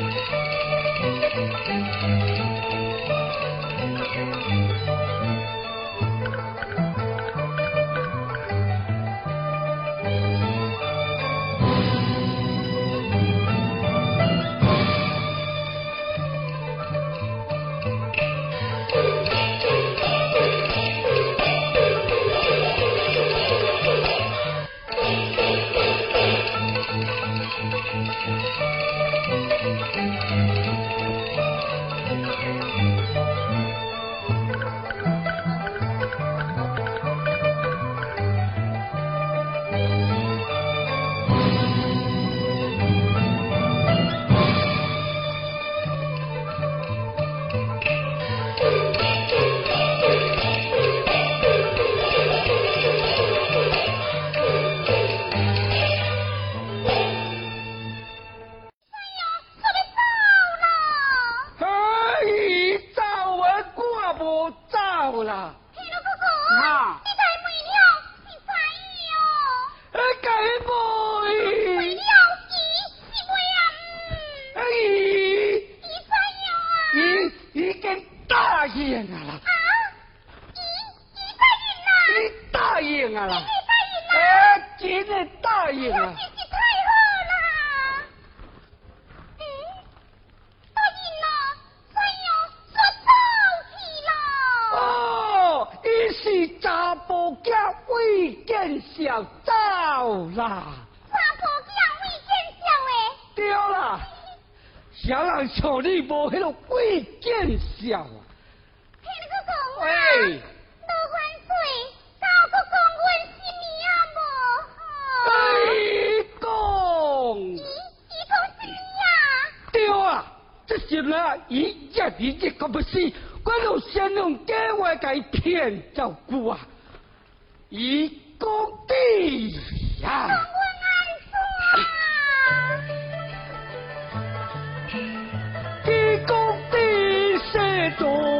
Müzik 见笑到啦，查埔子未见笑诶，对啦，啥人像你无迄啰贵见笑啊？听你讲啊，老冤水，倒去讲阮心面啊不好。再讲，伊伊讲啥物啊？对啊，即啊，伊一时一不死，我路先用假话甲伊骗着久啊。一公地呀，公，一地谁种？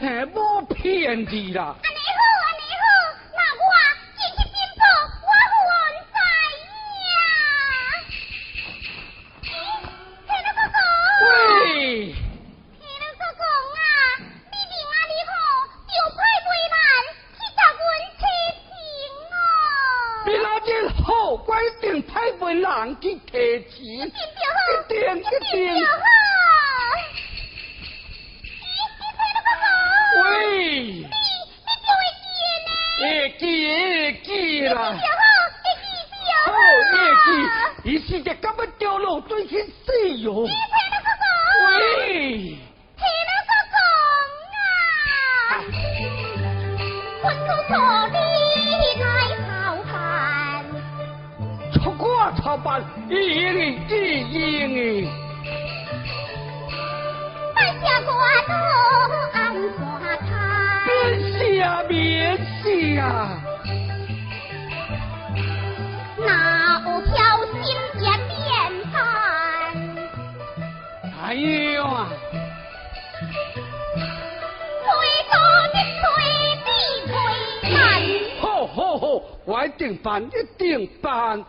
什么骗子了一定办，一定办。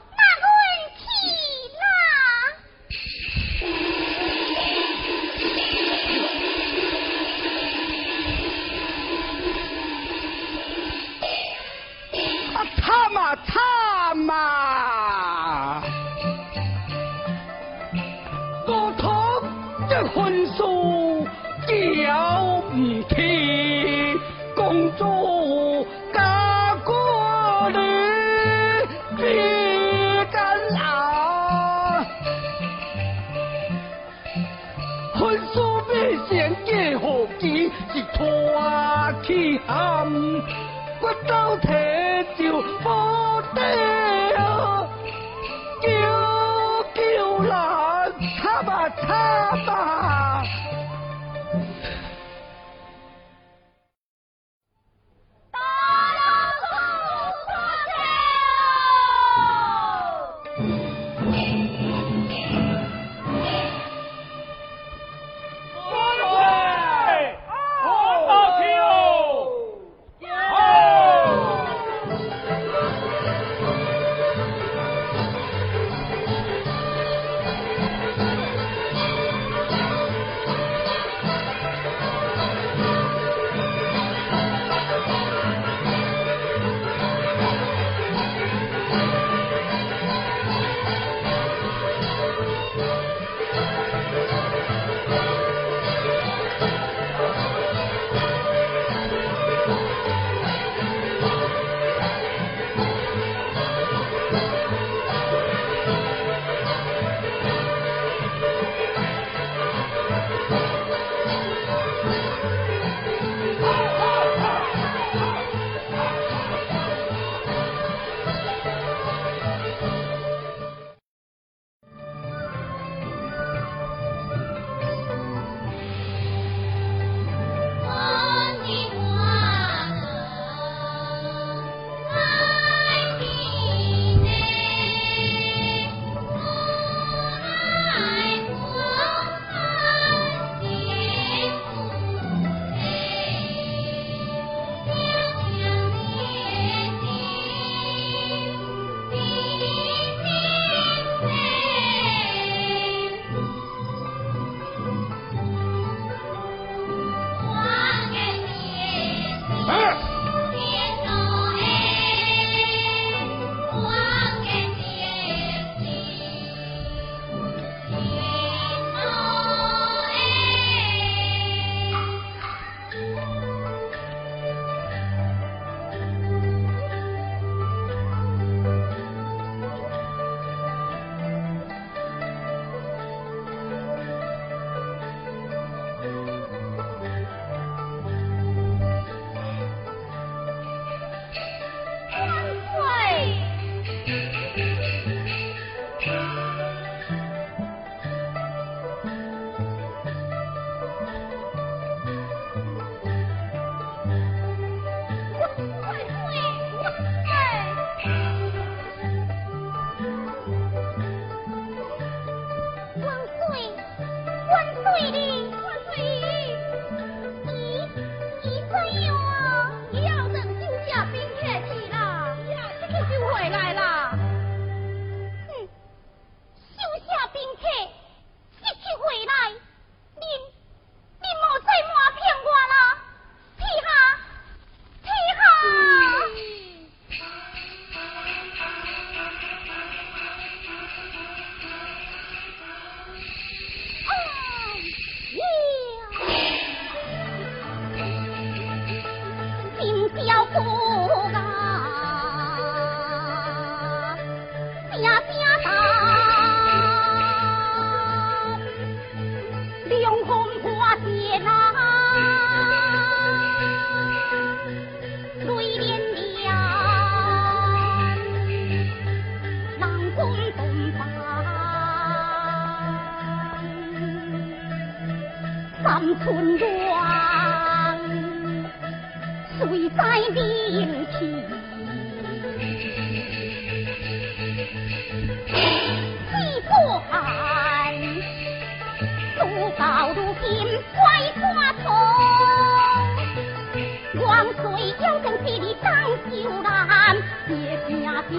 千里打秋蓝，一片片，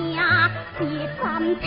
一阵阵。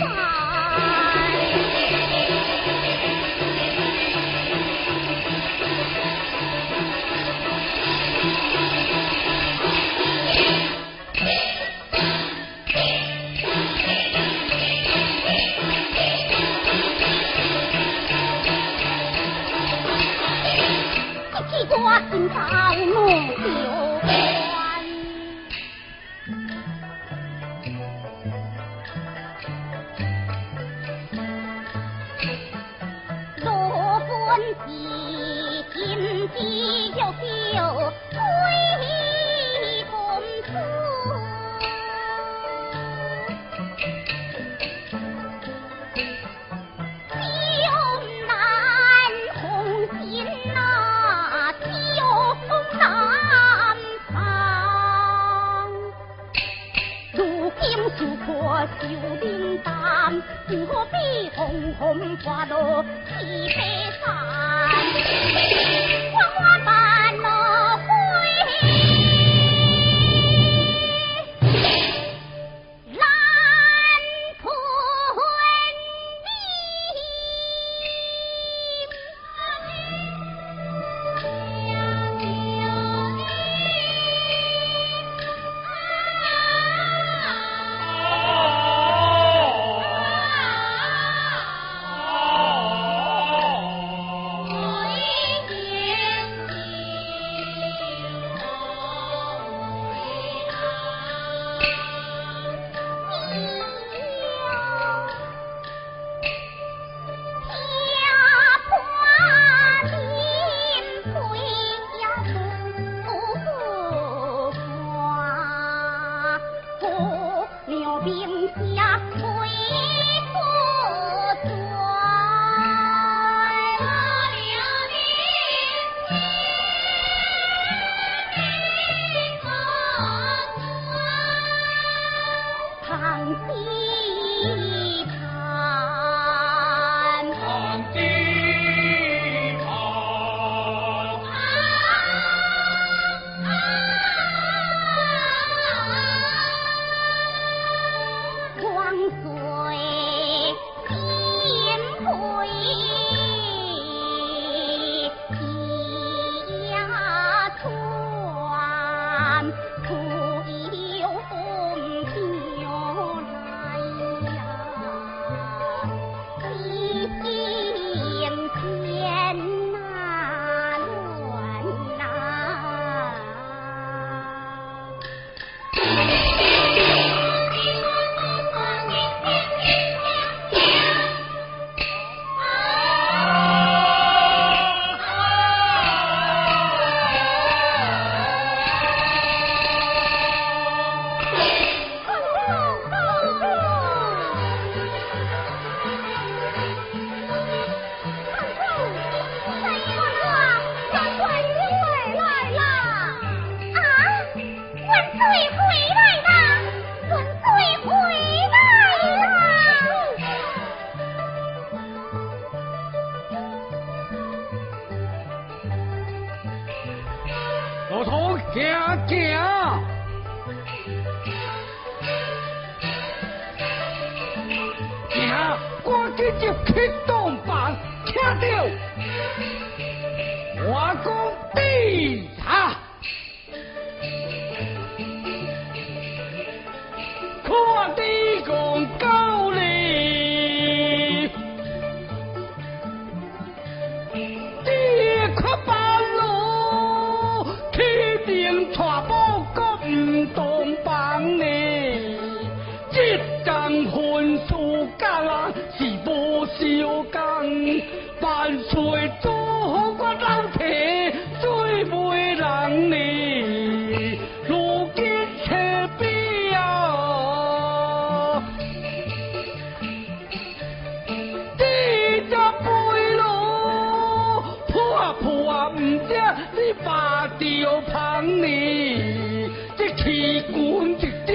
你爸就捧你，这气管一滴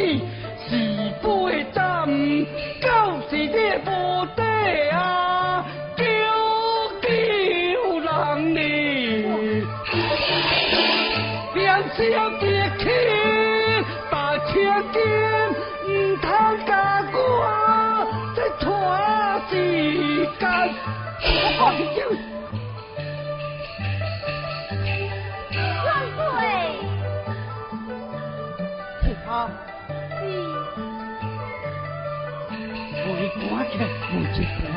是杯针，狗是这无底啊，叫叫人呢，唔通，拖时间，Thank you.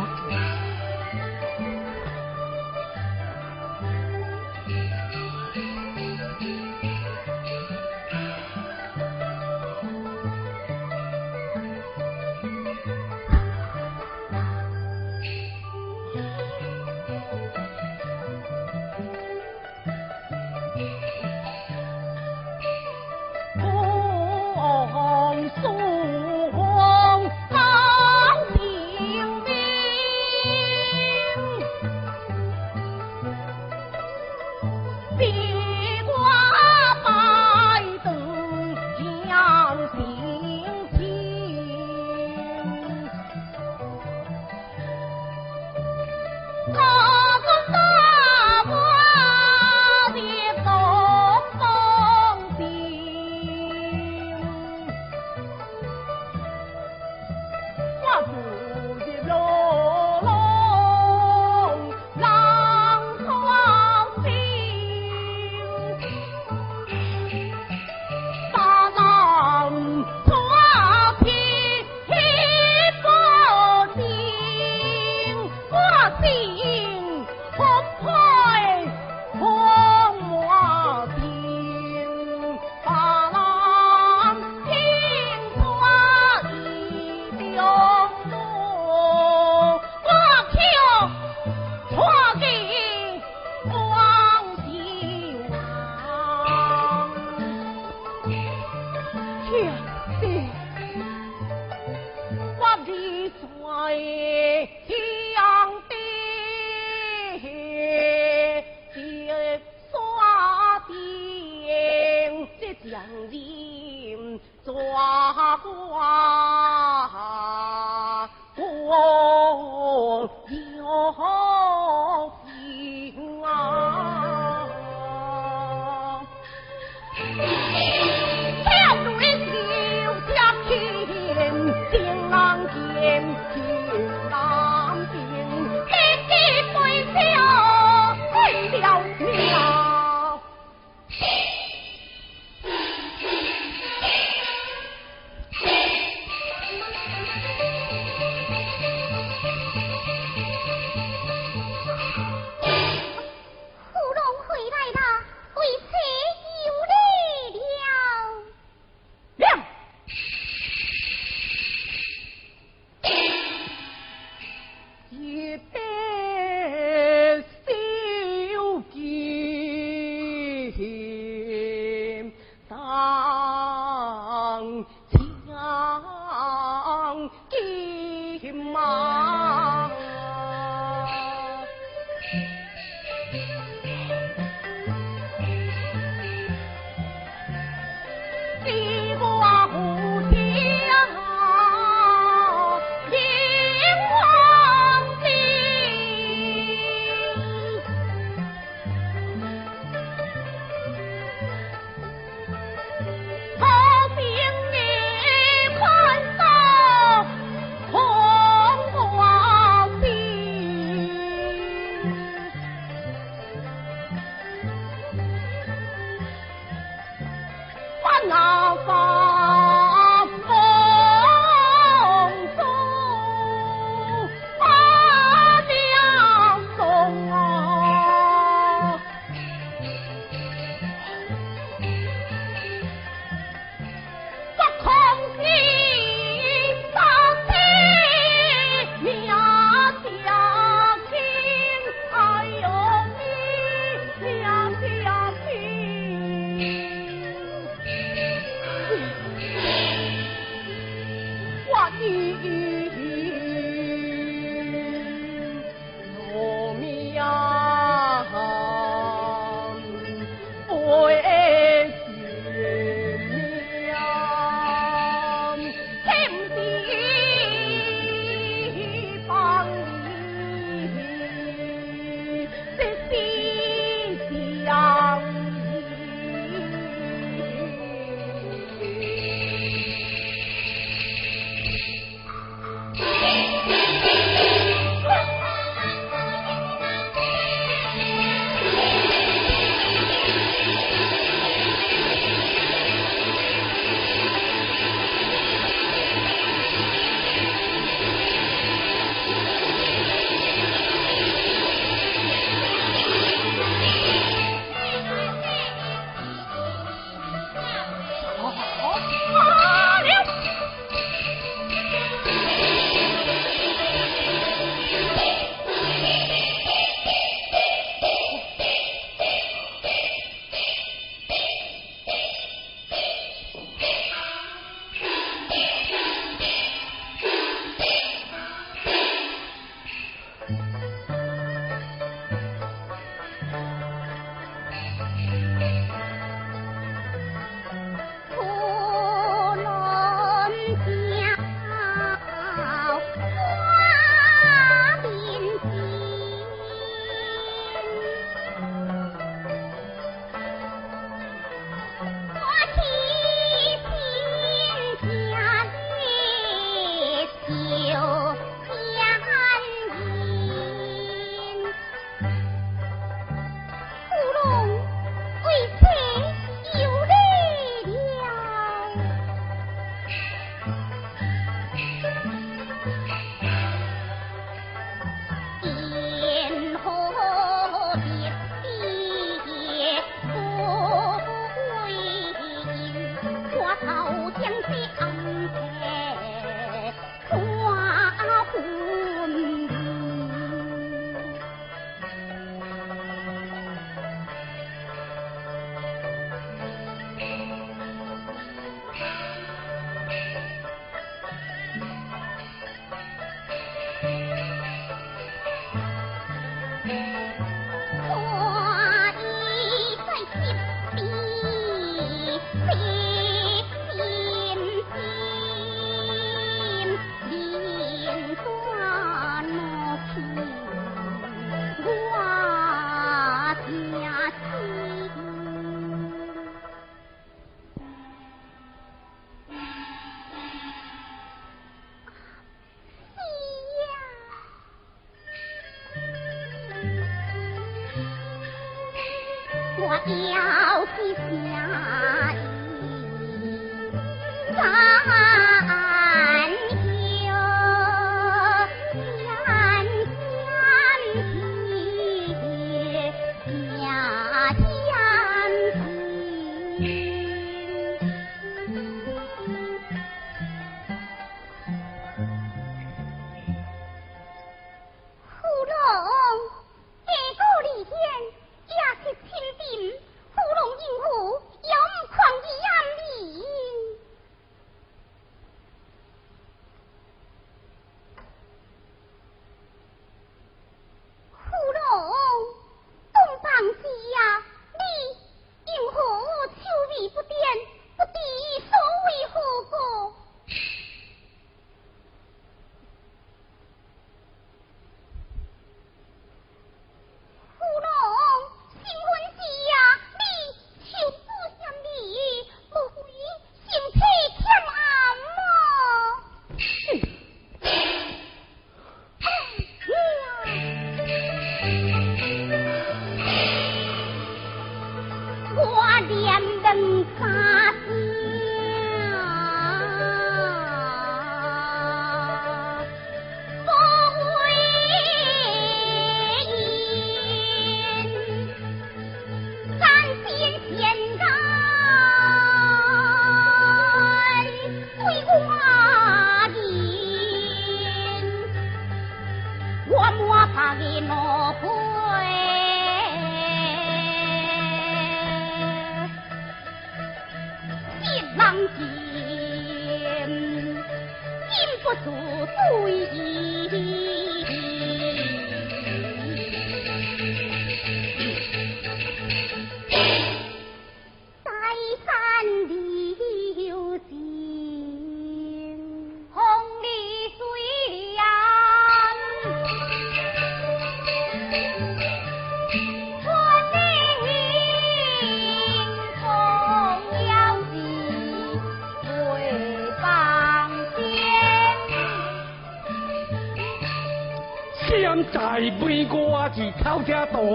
在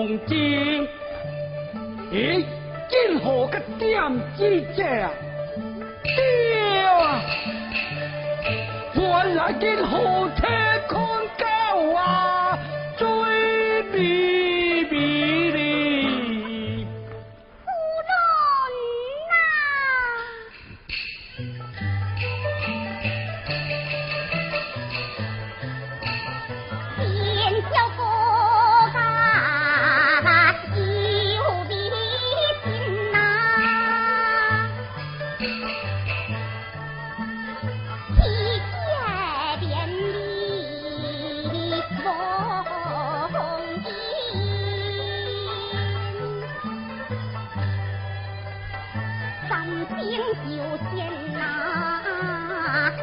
车动静，咦，今何个点子这？对敬酒先哪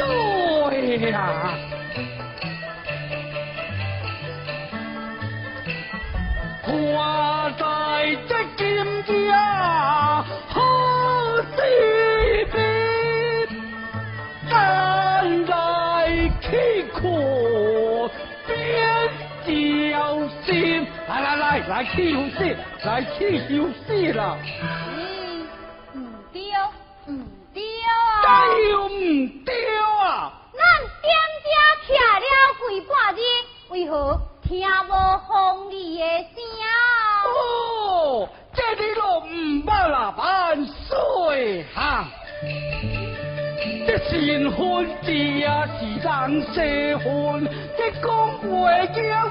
对呀、啊。在这金家好西边，站在崎岖边叫心。来来来，来去休息，来去休息了。但射寒即降，回。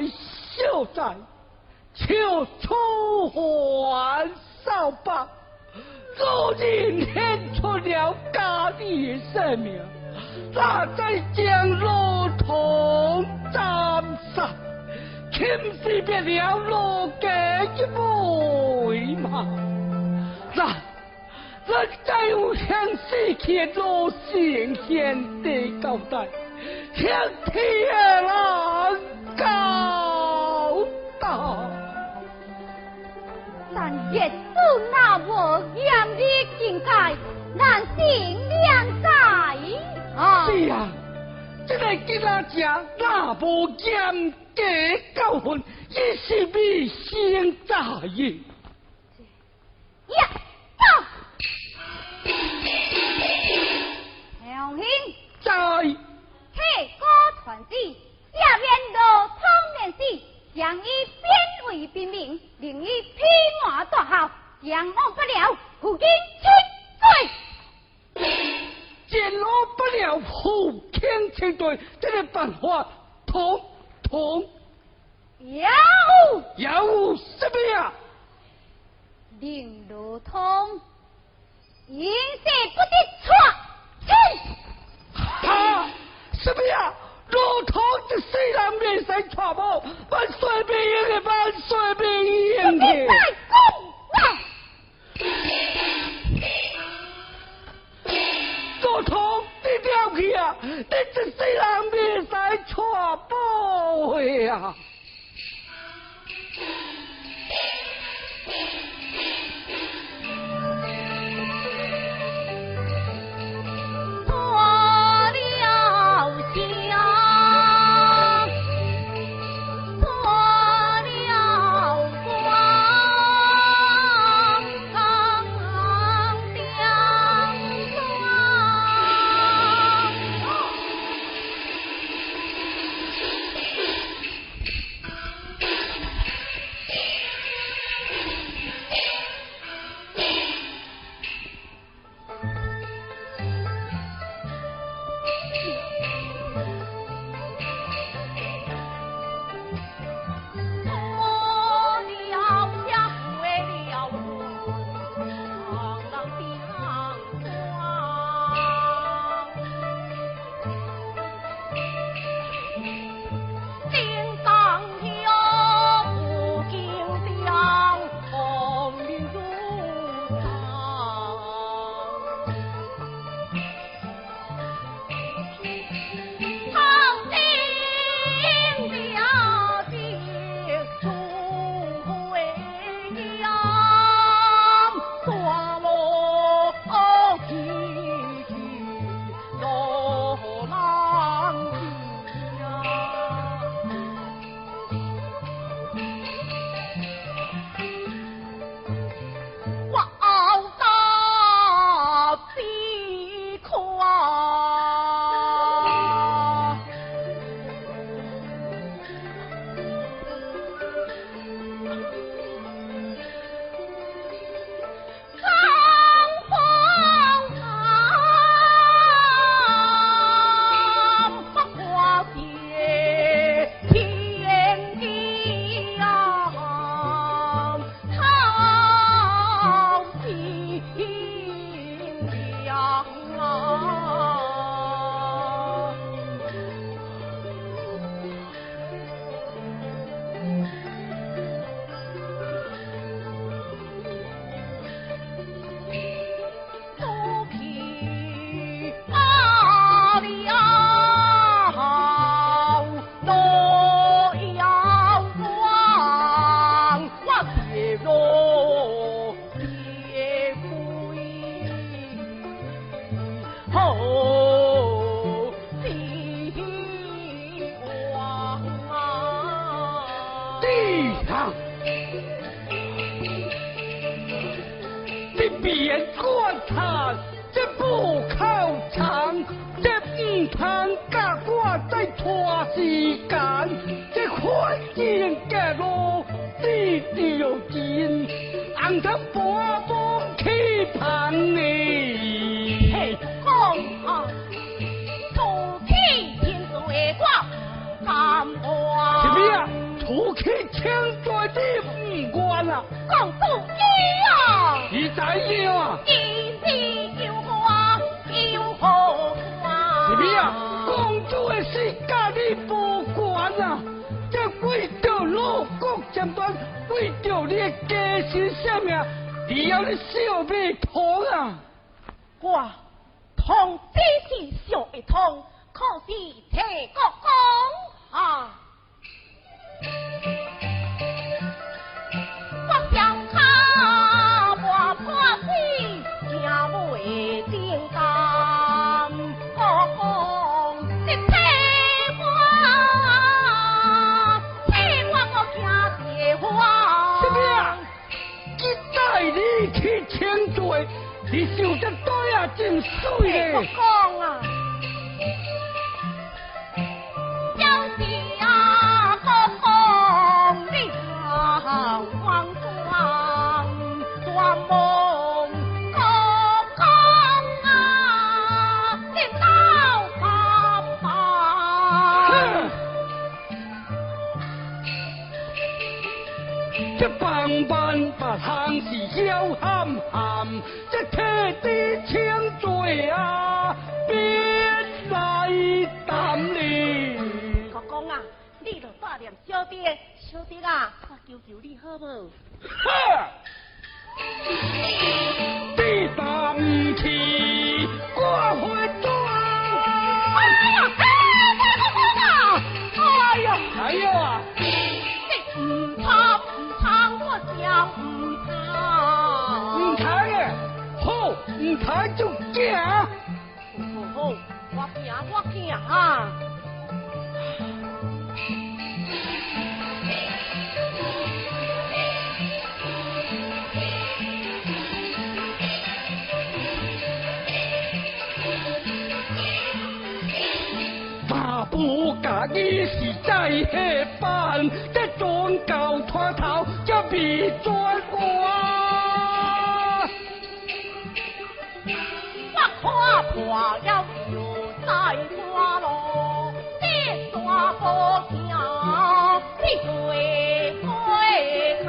在。就在求出还扫把，如今献出了家的生命，那再将路途斩杀，岂是别了路家一回吗？那那再有向世界路行贤的交代，向天人但业主那我严的境界，难行两在啊！是啊，这个吉拉家那无严格教训，也是未先在意。呀，走！小心在，黑歌团子。下面路通面死，将以变为兵名，令以披麻戴孝，将往不了，负荆请罪。见我不了，负荆请罪，这个办法通通有有什么呀？令路通，引蛇不得错，他什么呀？路通这世人未使错误，万岁命令的万岁命令的。你再讲啊！路通，你了去啊！你这世人未使错误的呀！人得半半气旁你。嘿，讲啊，土气天水我甘话。什么呀？土气清你的家心性命，只要你小命通啊！我通只是小一通，可是太国讲啊。真水嘞！公啊！有时啊，国公你常忘光，断梦国公啊，你老爸爸。这棒棒把汤是要喊喊，这铁地请罪啊，别来担你。国公啊，你就挂念小弟，小弟啊，我求求你好无？哈！你担唔起，我会哎呀，做。哎呀，还有啊，你唔怕唔怕，我想。唔通就行。好好好，我行我惊啊！大不家己是在下班，这转教拖头，这未转我。看破了又再破路，这山坡行，你最会看。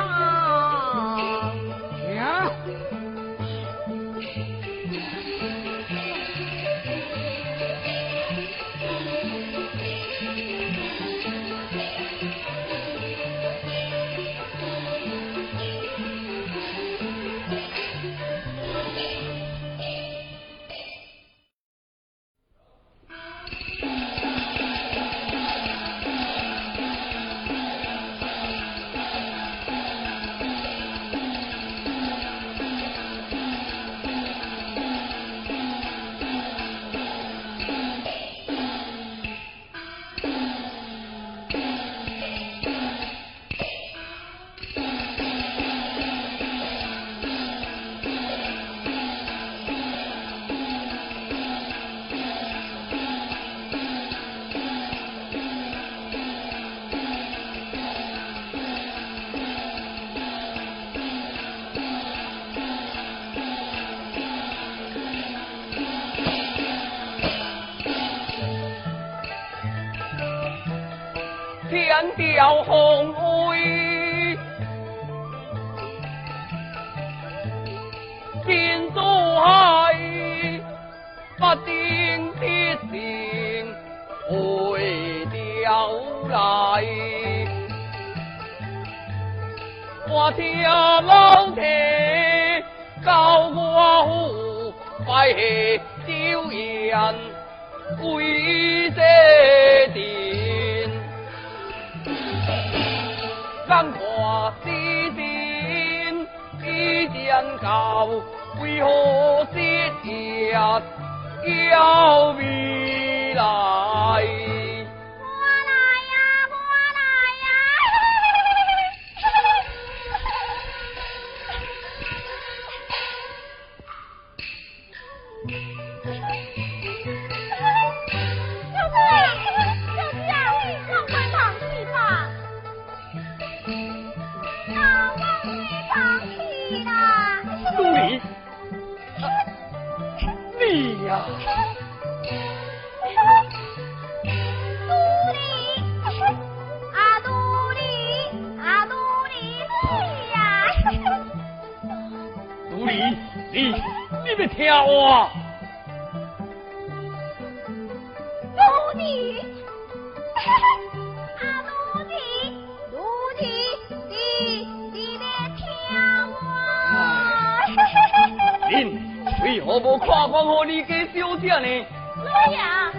我好你个小姐呢。来呀、啊！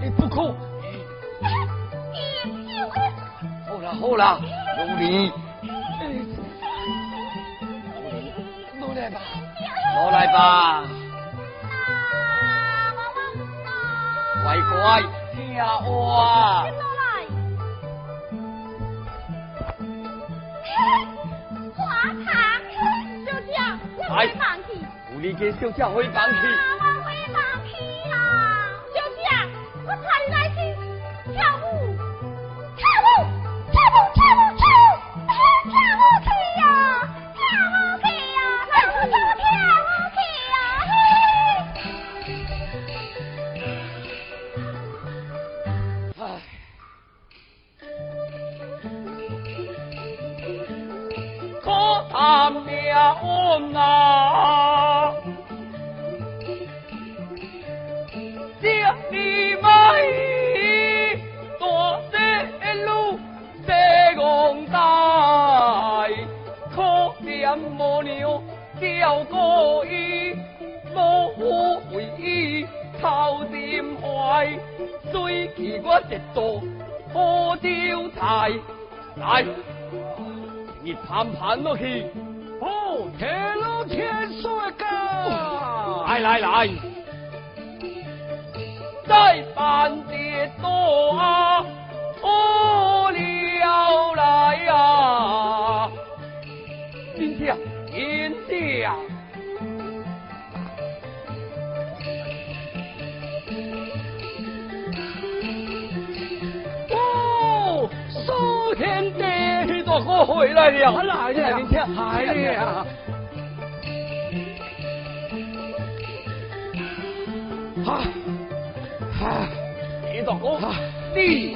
你不哭。好了好了，努力。努力吧，努力吧。乖乖，听话。哎，有你给小姐会放弃。回来的呀来的哎呀？好好你打工弟